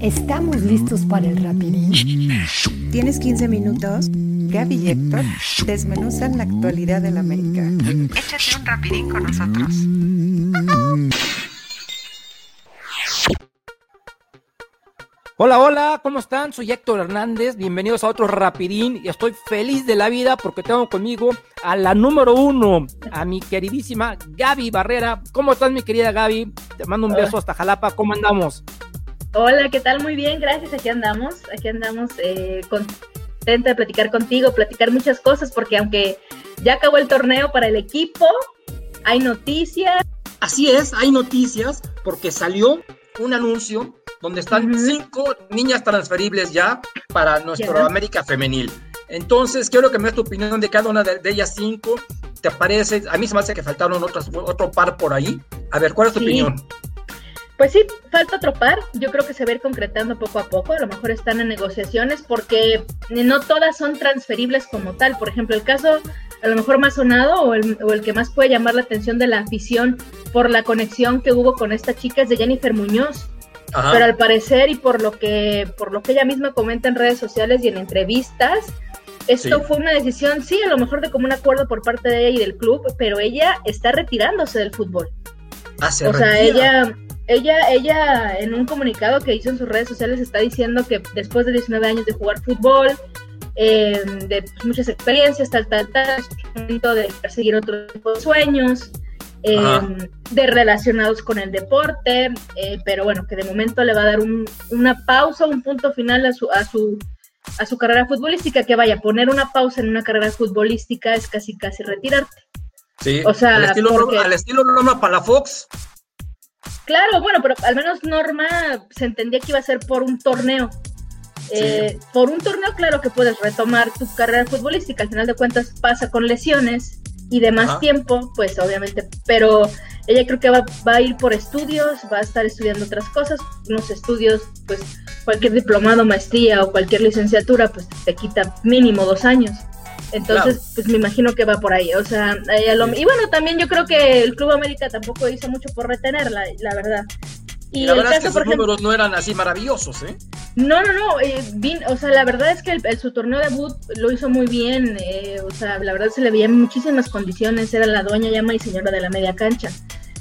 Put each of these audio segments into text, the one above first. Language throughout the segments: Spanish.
¿Estamos listos para el rapidín? ¿Tienes 15 minutos? Gaby y Héctor desmenuzan la actualidad del América. Échate un rapidín con nosotros. Hola, hola, ¿cómo están? Soy Héctor Hernández, bienvenidos a otro Rapidín y estoy feliz de la vida porque tengo conmigo a la número uno, a mi queridísima Gaby Barrera. ¿Cómo estás mi querida Gaby? Te mando un beso hasta Jalapa, ¿cómo andamos? Hola, ¿qué tal? Muy bien, gracias, aquí andamos, aquí andamos eh, contenta de platicar contigo, platicar muchas cosas porque aunque ya acabó el torneo para el equipo, hay noticias. Así es, hay noticias porque salió un anuncio donde están cinco niñas transferibles ya para nuestro América femenil. Entonces, quiero que me des tu opinión de cada una de, ellas cinco. ¿Te parece? A mí se me hace que faltaron otras, otro par por ahí. A ver, ¿cuál es tu opinión? Pues sí, falta otro par. Yo creo que se va a ir concretando poco a poco. A lo mejor están en negociaciones porque no todas son transferibles como tal. Por ejemplo, el caso a lo mejor más sonado o el, o el que más puede llamar la atención de la afición por la conexión que hubo con esta chica es de Jennifer Muñoz. Pero al parecer y por lo que por lo que ella misma comenta en redes sociales y en entrevistas, esto fue una decisión, sí, a lo mejor de como un acuerdo por parte de ella y del club, pero ella está retirándose del fútbol. Ah, o sea, ella ella ella en un comunicado que hizo en sus redes sociales está diciendo que después de 19 años de jugar fútbol, eh, de muchas experiencias, tal, tal, tal, momento de perseguir otros sueños, Em, de relacionados con el deporte, eh, pero bueno, que de momento le va a dar una pausa, un punto final a su, a su a su carrera futbolística, que vaya, poner una pausa en una carrera futbolística es casi casi retirarte. Sí, o sea, al estilo, al estilo Norma Palafox. Claro, bueno, pero al menos Norma se entendía que iba a ser por un torneo. Eh, por un torneo, claro que puedes retomar tu carrera futbolística, al final de cuentas pasa con lesiones y de más tiempo, pues obviamente, pero ella creo que va, va, a ir por estudios, va a estar estudiando otras cosas, unos estudios, pues cualquier diplomado, maestría o cualquier licenciatura, pues te quita mínimo dos años. Entonces, pues me imagino que va por ahí. O sea, y bueno, también yo creo que el Club América tampoco hizo mucho por retenerla, la verdad. Y, la verdad es que sus números no eran así maravillosos, ¿eh? No, no, no. Eh, o sea, la verdad es que el, su torneo debut lo hizo muy bien. Eh, o sea, la verdad se le veían muchísimas condiciones. Era la dueña llama y señora de la media cancha.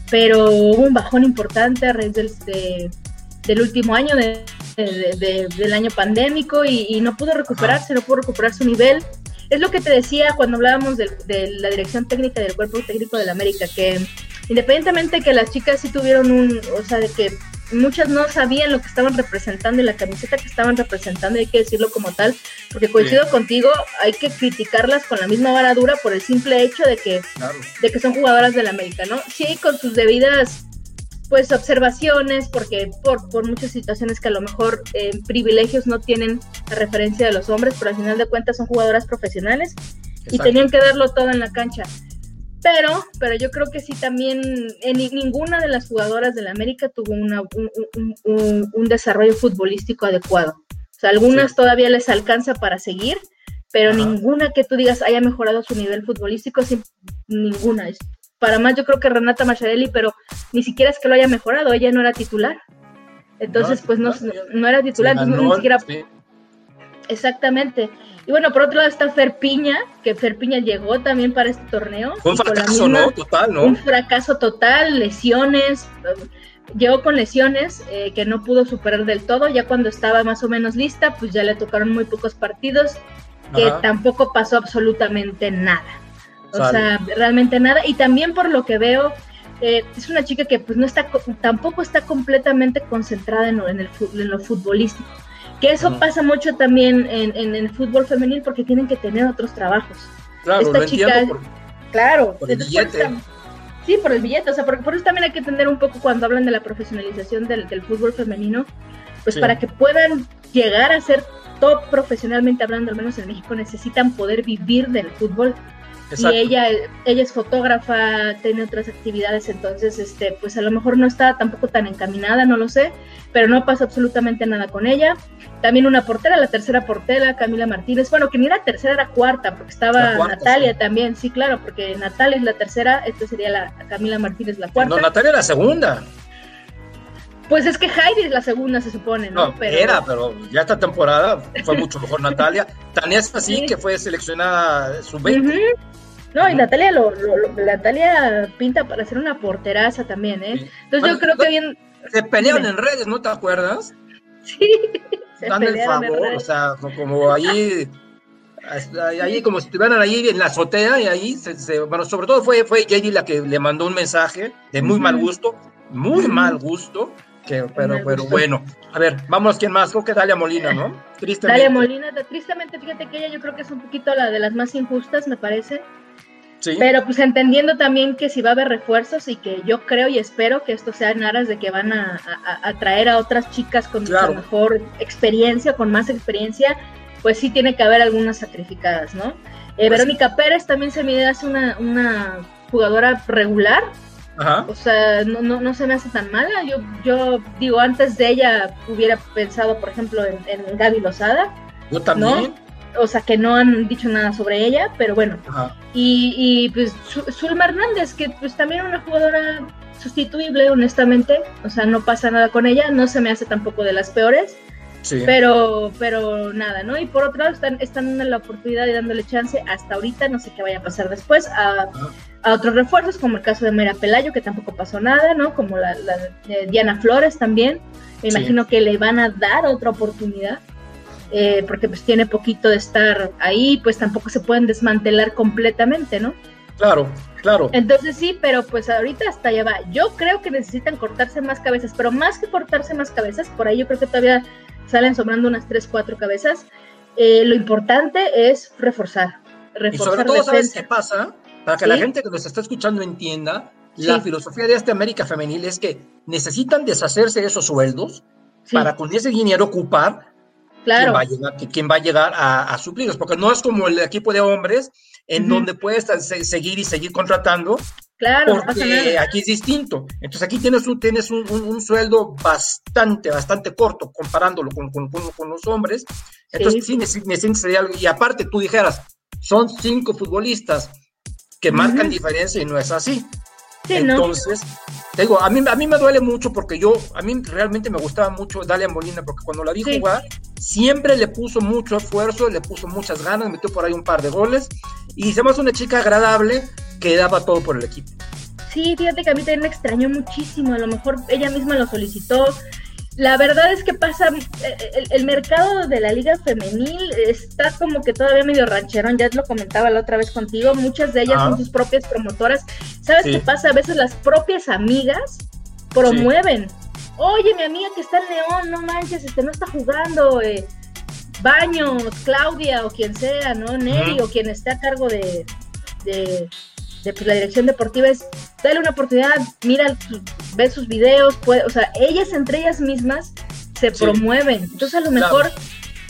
Pero hubo un bajón importante a raíz del, del último año, de, del año pandémico, y, no pudo recuperarse, no pudo recuperar su nivel. Es lo que te decía cuando hablábamos de, de la dirección técnica del cuerpo técnico de la América, que independientemente que las chicas sí tuvieron un, o sea, de que muchas no sabían lo que estaban representando y la camiseta que estaban representando, hay que decirlo como tal, porque coincido contigo, hay que criticarlas con la misma varadura por el simple hecho de que, de que son jugadoras del América, ¿no? Sí, con sus debidas pues observaciones, porque por, por muchas situaciones que a lo mejor eh, privilegios no tienen la referencia de los hombres, pero al final de cuentas son jugadoras profesionales y tenían que darlo todo en la cancha. Pero, pero yo creo que sí también en ninguna de las jugadoras del América tuvo una, un, desarrollo futbolístico adecuado. O sea, algunas todavía les alcanza para seguir, pero ninguna que tú digas haya mejorado su nivel futbolístico, ninguna. Para más yo creo que Renata Macharelli, pero ni siquiera es que lo haya mejorado, ella no era titular. Entonces, pues no, no, era titular, ni siquiera... Exactamente. Y bueno, por otro lado está Fer Piña, que Fer Piña llegó también para este torneo. un fracaso, ¿no? Total, ¿no? Un fracaso total, lesiones. Llegó con lesiones eh, que no pudo superar del todo. Ya cuando estaba más o menos lista, pues ya le tocaron muy pocos partidos, que tampoco pasó absolutamente nada. O sea, realmente nada. Y también por lo que veo, eh, es una chica que pues no está, tampoco está completamente concentrada en, en, el, en lo futbolístico. Que eso pasa mucho también en, el fútbol femenil porque tienen que tener otros trabajos. Claro, Esta chica, claro, por el billete. sí, por el billete, o sea, por, por, eso también hay que entender un poco cuando hablan de la profesionalización del, fútbol femenino, pues para que puedan llegar a ser top profesionalmente hablando, al menos en México, necesitan poder vivir del fútbol. Y ella, ella es fotógrafa, tiene otras actividades, entonces, este, pues a lo mejor no está tampoco tan encaminada, no lo sé, pero no pasa absolutamente nada con ella. También una portera, la tercera portera, Camila Martínez, bueno, que ni era tercera, era cuarta, porque estaba Natalia también, sí, claro, porque Natalia es la tercera, esta sería la Camila Martínez la cuarta. No, Natalia la segunda. Pues es que Heidi es la segunda, se supone, ¿no? no Era, pero ya esta temporada fue mucho mejor Natalia. Tan es así que fue seleccionada su 20 No, y Natalia lo, Natalia pinta para ser una porteraza también, ¿eh? Entonces yo creo que bien. Se pelearon en redes, ¿no te acuerdas? Sí. Se Dan el favor, o sea, como ahí ahí como si estuvieran ahí en la azotea y ahí, se, bueno, sobre todo fue, fue la que le mandó un mensaje de muy mal gusto, muy mal gusto, que, pero, pero bueno. A ver, vamos, ¿quién más? Creo que Dalia Molina, ¿no? Tristemente. Dalia Molina, tristemente, fíjate que ella yo creo que es un poquito la de las más injustas, me parece. Sí. Pero pues entendiendo también que si va a haber refuerzos y que yo creo y espero que esto sea en aras de que van a, traer a otras chicas con mejor experiencia, con más experiencia, pues sí tiene que haber algunas sacrificadas, ¿no? Eh, pues Verónica Pérez también se me hace una, una jugadora regular, Ajá. O sea, no, no, no, se me hace tan mala. Yo, yo digo, antes de ella hubiera pensado, por ejemplo, en, en Gaby Lozada. Yo también. O sea, que no han dicho nada sobre ella, pero bueno. Y, y pues Zulma Hernández, que pues también una jugadora sustituible, honestamente. O sea, no pasa nada con ella. No se me hace tampoco de las peores. Pero, pero nada, ¿no? Y por otro lado, están, están dando la oportunidad y dándole chance hasta ahorita, no sé qué vaya a pasar después, a, otros refuerzos, como el caso de Mera Pelayo, que tampoco pasó nada, ¿no? Como la, de Diana Flores también. Me imagino que le van a dar otra oportunidad. Eh, porque pues tiene poquito de estar ahí, pues tampoco se pueden desmantelar completamente, ¿no? Claro, claro. Entonces sí, pero pues ahorita hasta ya va. Yo creo que necesitan cortarse más cabezas, pero más que cortarse más cabezas, por ahí yo creo que todavía salen sobrando unas 3, 4 cabezas. Eh, lo importante es reforzar. reforzar y sobre todo, ¿sabes qué pasa? Para que la gente que nos está escuchando entienda, la filosofía de este América Femenil es que necesitan deshacerse de esos sueldos para con ese dinero ocupar claro. quién va a llegar, quién va a, llegar a, a suplirlos, porque no es como el equipo de hombres en donde puedes seguir y seguir contratando. Claro, porque aquí es distinto. Entonces aquí tienes un, tienes un, sueldo bastante, bastante corto comparándolo con, con, con, los hombres. Entonces sí, necesitas algo. Y aparte tú dijeras, son cinco futbolistas que marcan diferencia y no es así. Entonces, digo, a mí, a mí me duele mucho porque yo, a mí realmente me gustaba mucho Dalia Molina porque cuando la vi jugar, siempre le puso mucho esfuerzo, le puso muchas ganas, metió por ahí un par de goles y se me hace una chica agradable que daba todo por el equipo. Sí, fíjate que a mí también me extrañó muchísimo, a lo mejor ella misma lo solicitó, la verdad es que pasa, eh, el, mercado de la liga femenil está como que todavía medio rancherón, ya lo comentaba la otra vez contigo, muchas de ellas son sus propias promotoras. ¿Sabes qué pasa? A veces las propias amigas promueven. Oye, mi amiga que está en León, no manches, este no está jugando. Eh, Baños, Claudia o quien sea, ¿no? Neri o quien esté a cargo de, de pues, la dirección deportiva es dale una oportunidad, mira, ve sus videos, puede, o sea, ellas entre ellas mismas se promueven. Entonces a lo mejor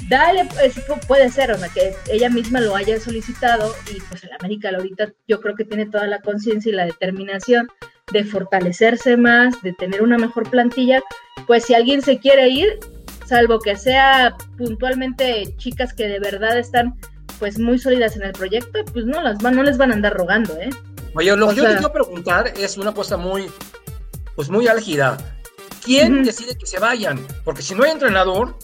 dale, pues, puede ser, o sea, que ella misma lo haya solicitado y pues el América ahorita yo creo que tiene toda la conciencia y la determinación de fortalecerse más, de tener una mejor plantilla, pues si alguien se quiere ir, salvo que sea puntualmente chicas que de verdad están pues muy sólidas en el proyecto, pues no las van, no les van a andar rogando, ¿eh? Oye, lo que yo te quiero preguntar es una cosa muy, pues muy álgida. ¿Quién decide que se vayan? Porque si no hay entrenador,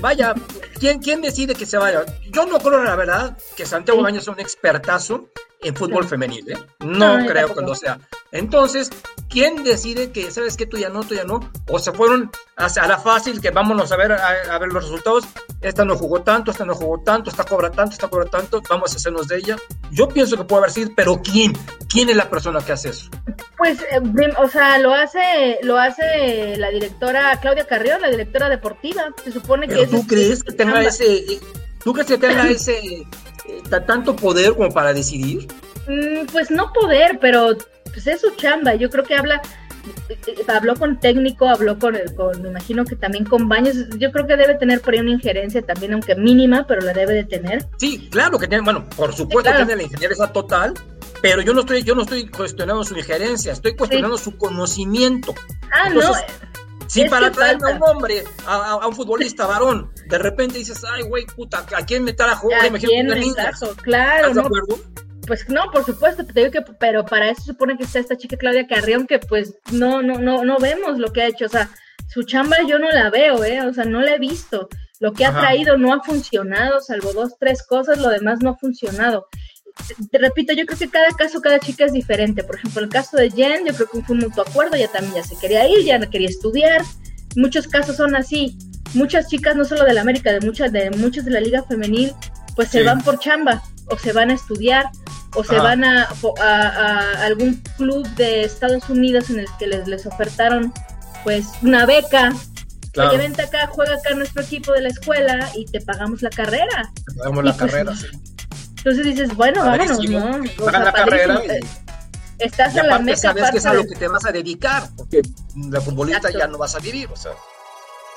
vaya, ¿quién, ¿quién decide que se vaya? Yo no creo, la verdad, que Santiago Baños sea un expertazo en fútbol femenil, ¿eh? No, creo que lo sea. Entonces, ¿quién decide que, sabes que tú ya no, tú ya no? O se fueron a, la fácil, que vámonos a ver, a, ver los resultados. Esta no jugó tanto, esta no jugó tanto, esta cobra tanto, esta cobra tanto, vamos a hacernos de ella. Yo pienso que puede haber sido, pero ¿quién? ¿Quién es la persona que hace eso? Pues, eh, o sea, lo hace, lo hace la directora Claudia Carrión, la directora deportiva. Se supone que... ¿Tú crees que tenga ese... ¿Tú crees que tenga ese eh, tanto poder como para decidir? Mm, pues no poder, pero pues es su chamba. Yo creo que habla, eh, eh, habló con técnico, habló con, con, me imagino que también con Baños. Yo creo que debe tener por ahí una injerencia también, aunque mínima, pero la debe de tener. Sí, claro que tiene, bueno, por supuesto que tiene la ingeniería total, pero yo no estoy, yo no estoy cuestionando su injerencia, estoy cuestionando su conocimiento. Ah, no. Si para traer a un hombre, a, un futbolista varón, de repente dices, ay, güey, puta, ¿a quién me trajo? ¿A quién me Claro, ¿Estás de acuerdo? Pues no, por supuesto, te digo que, pero para eso supone que está esta chica Claudia Carrión, que pues no, no, no, no vemos lo que ha hecho, o sea, su chamba yo no la veo, ¿eh? O sea, no la he visto. Lo que ha traído no ha funcionado, salvo dos, tres cosas, lo demás no ha funcionado. Te, repito, yo creo que cada caso, cada chica es diferente. Por ejemplo, el caso de Jen, yo creo que fue un mutuo acuerdo, ya también ya se quería ir, ya no quería estudiar. Muchos casos son así. Muchas chicas, no solo de la América, de muchas de muchas de la liga femenil, pues se van por chamba o se van a estudiar o se van a, a, algún club de Estados Unidos en el que les, les ofertaron pues una beca. Claro. vente acá, juega acá nuestro equipo de la escuela y te pagamos la carrera. Te pagamos la pues, carrera, sí. Entonces dices, bueno, vámonos, ¿no? La carrera Estás en la meca. sabes que es a lo que te vas a dedicar, porque la futbolista ya no vas a vivir, o sea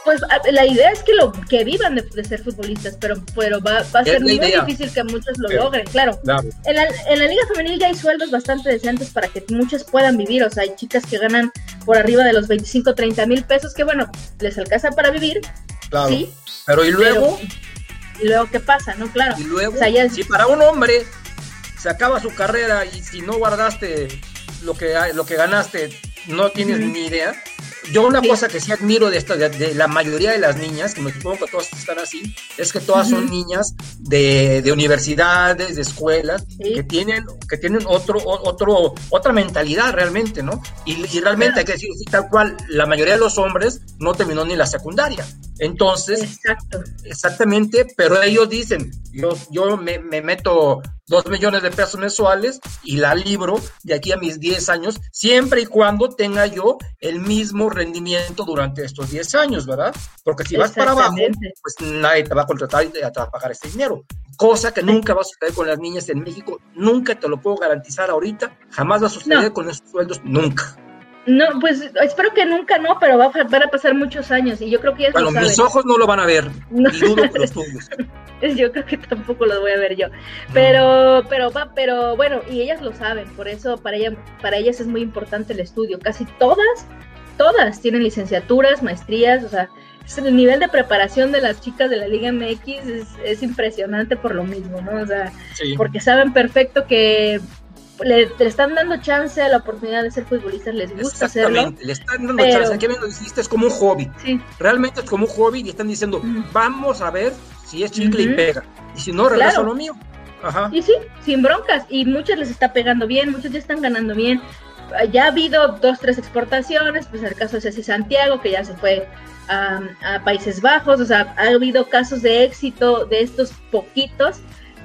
pues la idea es que lo que vivan de, ser futbolistas, pero, pero va, va a ser muy difícil que muchos lo logren, claro. En, la, en, la, liga femenil ya hay sueldos bastante decentes para que muchas puedan vivir, o sea, hay chicas que ganan por arriba de los 25, 30 mil pesos, que bueno, les alcanza para vivir, claro. sí. Pero y luego... y luego, ¿qué pasa? No, claro. Y luego, si para un hombre se acaba su carrera y si no guardaste lo que, lo que ganaste, no tienes ni idea, yo una cosa que sí admiro de, esta, de, la mayoría de las niñas, que me supongo que todas están así, es que todas son niñas de, de, universidades, de escuelas, que tienen, que tienen otro, otro, otra mentalidad realmente, ¿no? Y, y realmente hay que decir tal cual, la mayoría de los hombres no terminó ni la secundaria. Entonces, Exacto. exactamente, pero ellos dicen, yo, yo me, me meto dos millones de pesos mensuales y la libro de aquí a mis 10 años, siempre y cuando tenga yo el mismo rendimiento durante estos 10 años, ¿verdad? Porque si vas para abajo, pues nadie te va a contratar y te va a pagar ese dinero. Cosa que nunca va a suceder con las niñas en México, nunca te lo puedo garantizar ahorita, jamás va a suceder con esos sueldos, nunca. No, pues espero que nunca no, pero va a, van a pasar muchos años y yo creo que ya Bueno, mis ojos no lo van a ver, no. y dudo que los tuyos. yo creo que tampoco los voy a ver yo. Pero, pero va, pero bueno, y ellas lo saben, por eso para ella, para ellas es muy importante el estudio. Casi todas, todas tienen licenciaturas, maestrías, o sea, el nivel de preparación de las chicas de la Liga MX es, es impresionante por lo mismo, ¿no? O sea, porque saben perfecto que le, están dando chance a la oportunidad de ser futbolistas, les gusta hacerlo. le están dando chance, ¿qué me lo hiciste? Es como un hobby. Realmente es como un hobby y están diciendo, vamos a ver si es chicle y pega. Y si no, regreso a lo mío. Ajá. Y sí, sin broncas. Y muchas les está pegando bien, muchos ya están ganando bien. Ya ha habido dos, tres exportaciones, pues en el caso de Ceci Santiago, que ya se fue a, Países Bajos, o sea, ha habido casos de éxito de estos poquitos.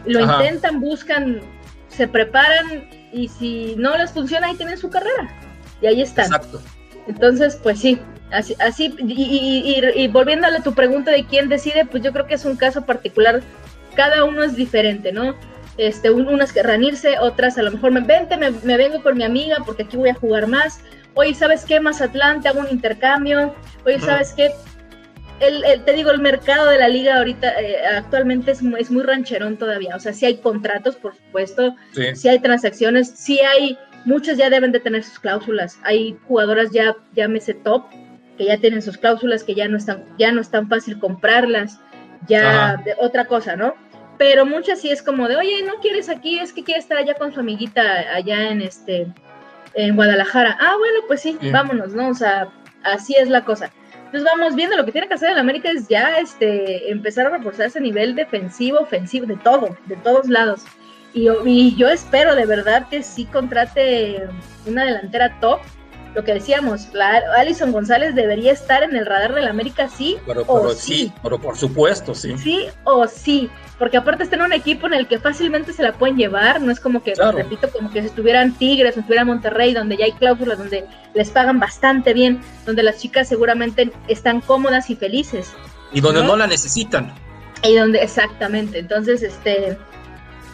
Lo intentan, buscan, se preparan y si no les funciona, ahí tienen su carrera. Y ahí están. Exacto. Entonces, pues sí, así, así y, y, volviéndole a tu pregunta de quién decide, pues yo creo que es un caso particular. Cada uno es diferente, ¿no? Este, unas querrán irse, otras a lo mejor me vente, me, me, vengo con mi amiga porque aquí voy a jugar más. Oye, ¿sabes qué? Mazatlán, te hago un intercambio. Oye, ¿sabes qué? El, te digo, el mercado de la liga ahorita eh, actualmente es muy, es muy rancherón todavía. O sea, sí hay contratos, por supuesto, sí. hay transacciones, sí hay, muchas ya deben de tener sus cláusulas. Hay jugadoras ya, llámese top, que ya tienen sus cláusulas, que ya no están, ya no es tan fácil comprarlas, ya de otra cosa, ¿no? Pero muchas sí es como de, oye, no quieres aquí, es que quiere estar allá con su amiguita allá en este, en Guadalajara. Ah, bueno, pues sí, vámonos, ¿no? O sea, así es la cosa. Entonces vamos viendo lo que tiene que hacer el América es ya este empezar a reforzar ese nivel defensivo, ofensivo, de todo, de todos lados. Y, y, yo espero de verdad que sí contrate una delantera top. Lo que decíamos, la Alison González debería estar en el radar del América, sí o sí. Pero por supuesto, sí. Sí o sí porque aparte está en un equipo en el que fácilmente se la pueden llevar, no es como que, repito, como que si estuvieran Tigres o estuvieran Monterrey, donde ya hay cláusulas, donde les pagan bastante bien, donde las chicas seguramente están cómodas y felices. Y donde no, la necesitan. Y donde, exactamente, entonces, este,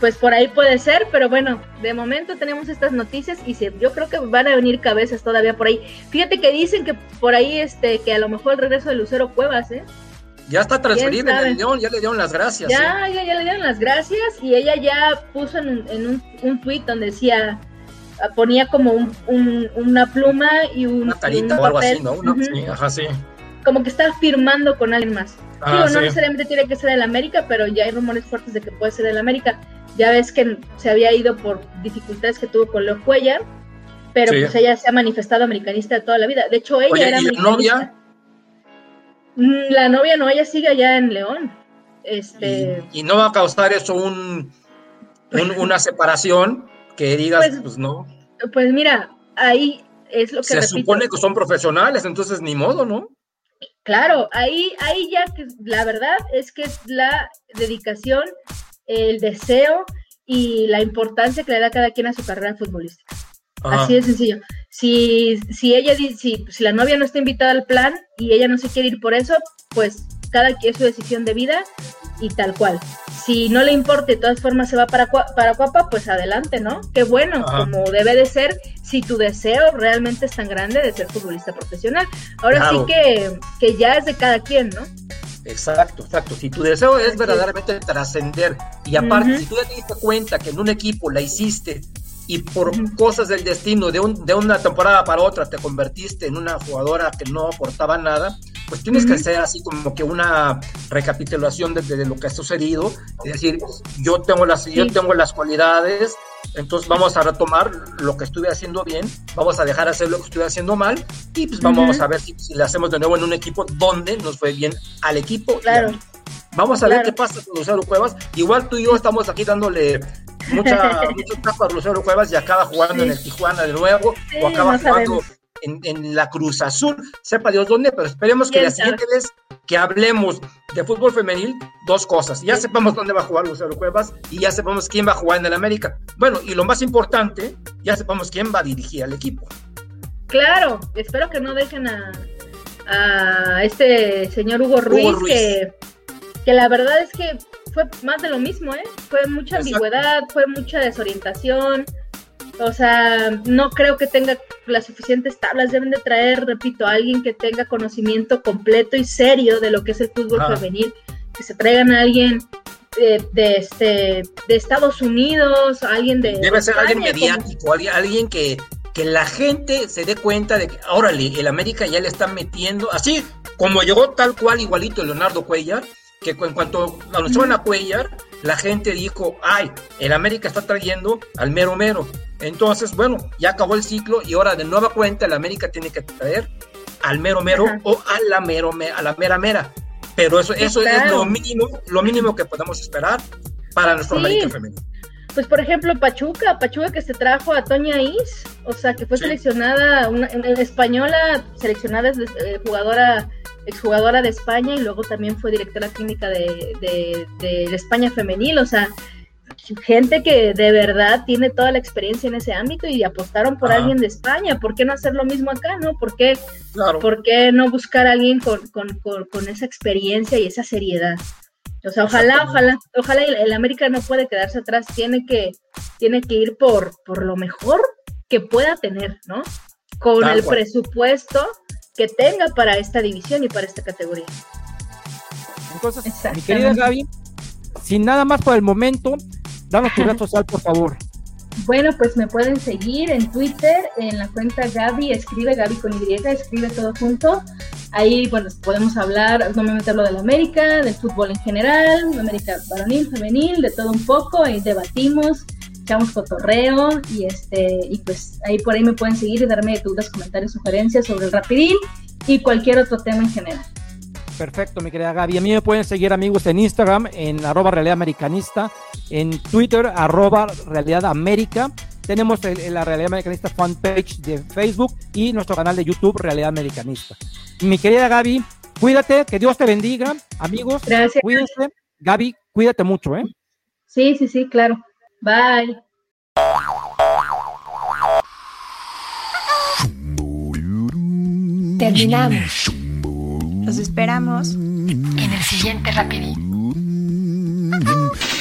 pues por ahí puede ser, pero bueno, de momento tenemos estas noticias y se, yo creo que van a venir cabezas todavía por ahí. Fíjate que dicen que por ahí, este, que a lo mejor el regreso de Lucero Cuevas, ¿eh? Ya está transferida en el León, ya le dieron las gracias. Ya, ¿eh? ya, ya le dieron las gracias y ella ya puso en, un, un tweet donde decía, ah, ponía como un, una pluma y un. Una carita o algo así, ¿no? sí, ajá, sí. Como que está firmando con alguien más. Ah, no necesariamente tiene que ser del América, pero ya hay rumores fuertes de que puede ser del América. Ya ves que se había ido por dificultades que tuvo con Leo Cuellar, pero pues ella se ha manifestado americanista toda la vida. De hecho, ella era ¿y la novia? Mm, la novia no, ella sigue allá en León. Este... Y, no va a causar eso un, una separación que digas, pues, pues, no. Pues mira, ahí es lo que se supone que son profesionales, entonces ni modo, ¿no? Claro, ahí, ahí ya que la verdad es que es la dedicación, el deseo y la importancia que le da cada quien a su carrera futbolística. Así de sencillo. Si, si ella si, si la novia no está invitada al plan y ella no se quiere ir por eso, pues cada quien es su decisión de vida y tal cual. Si no le importa de todas formas se va para, para Cuapa, pues adelante, ¿no? Qué bueno, como debe de ser, si tu deseo realmente es tan grande de ser futbolista profesional. Ahora sí que, que ya es de cada quien, ¿no? Exacto, exacto. Si tu deseo es verdaderamente trascender y aparte, si tú ya te diste cuenta que en un equipo la hiciste y por cosas del destino de, un, de una temporada para otra te convertiste en una jugadora que no aportaba nada, pues tienes que hacer así como que una recapitulación de, lo que ha sucedido, es decir, yo tengo las, yo tengo las cualidades, entonces vamos a retomar lo que estuve haciendo bien, vamos a dejar hacer lo que estuve haciendo mal y pues vamos a ver si, si, le hacemos de nuevo en un equipo donde nos fue bien al equipo. Claro. Vamos a ver qué pasa con Lucero Cuevas. Igual tú y yo estamos aquí dándole mucha, mucho a Lucero Cuevas y acaba jugando en el Tijuana de nuevo o acaba jugando en, la Cruz Azul, sepa Dios dónde, pero esperemos que la siguiente vez que hablemos de fútbol femenil, dos cosas. Ya sepamos dónde va a jugar Lucero Cuevas y ya sepamos quién va a jugar en el América. Bueno, y lo más importante, ya sepamos quién va a dirigir al equipo. Claro, espero que no dejen a, a este señor Hugo Ruiz, Que, que la verdad es que fue más de lo mismo, ¿eh? Fue mucha ambigüedad, fue mucha desorientación o sea, no creo que tenga las suficientes tablas. Deben de traer, repito, a alguien que tenga conocimiento completo y serio de lo que es el fútbol femenil. Que se traigan a alguien de, este, de Estados Unidos, alguien de. Debe ser alguien mediático, alguien, que, que la gente se dé cuenta de que, órale, el América ya le está metiendo, así como llegó tal cual igualito Leonardo Cuellar, que en cuanto anunciaron a Cuellar, la gente dijo, ay, el América está trayendo al mero mero. Entonces, bueno, ya acabó el ciclo y ahora de nueva cuenta el América tiene que traer al mero mero o a la mero a la mera mera. Pero eso, eso es lo mínimo, lo mínimo que podemos esperar para nuestro América femenino. Pues por ejemplo, Pachuca, Pachuca que se trajo a Toña Is, o sea, que fue seleccionada, una, española, seleccionada eh, jugadora, exjugadora de España y luego también fue directora clínica de, de, de España femenil, o sea, gente que de verdad tiene toda la experiencia en ese ámbito y apostaron por alguien de España. ¿Por qué no hacer lo mismo acá, no? ¿Por qué, ¿por qué no buscar a alguien con, esa experiencia y esa seriedad? O sea, ojalá, ojalá, ojalá el, América no puede quedarse atrás, tiene que, tiene que ir por, por lo mejor que pueda tener, ¿no? Con el presupuesto que tenga para esta división y para esta categoría. Entonces, mi querida Gaby, sin nada más por el momento, danos tu red social, por favor. Bueno, pues me pueden seguir en Twitter, en la cuenta Gaby, escribe Gaby con Y, escribe todo junto. Ahí, bueno, podemos hablar, no me meterlo de la América, del fútbol en general, América varonil, femenil, de todo un poco, ahí debatimos, echamos cotorreo y este, y pues ahí por ahí me pueden seguir y darme dudas, comentarios, sugerencias sobre el rapidín y cualquier otro tema en general. Perfecto, mi querida Gaby. A mí me pueden seguir amigos en Instagram, en arroba realidad americanista, en Twitter, arroba realidad américa. Tenemos la Realidad Americanista fanpage de Facebook y nuestro canal de YouTube, Realidad Americanista. Mi querida Gaby, cuídate, que Dios te bendiga, amigos. Gracias. Cuídense. Gaby, cuídate mucho, ¿eh? Sí, sí, sí, claro. Bye. Terminamos. Los esperamos en el siguiente rapidín.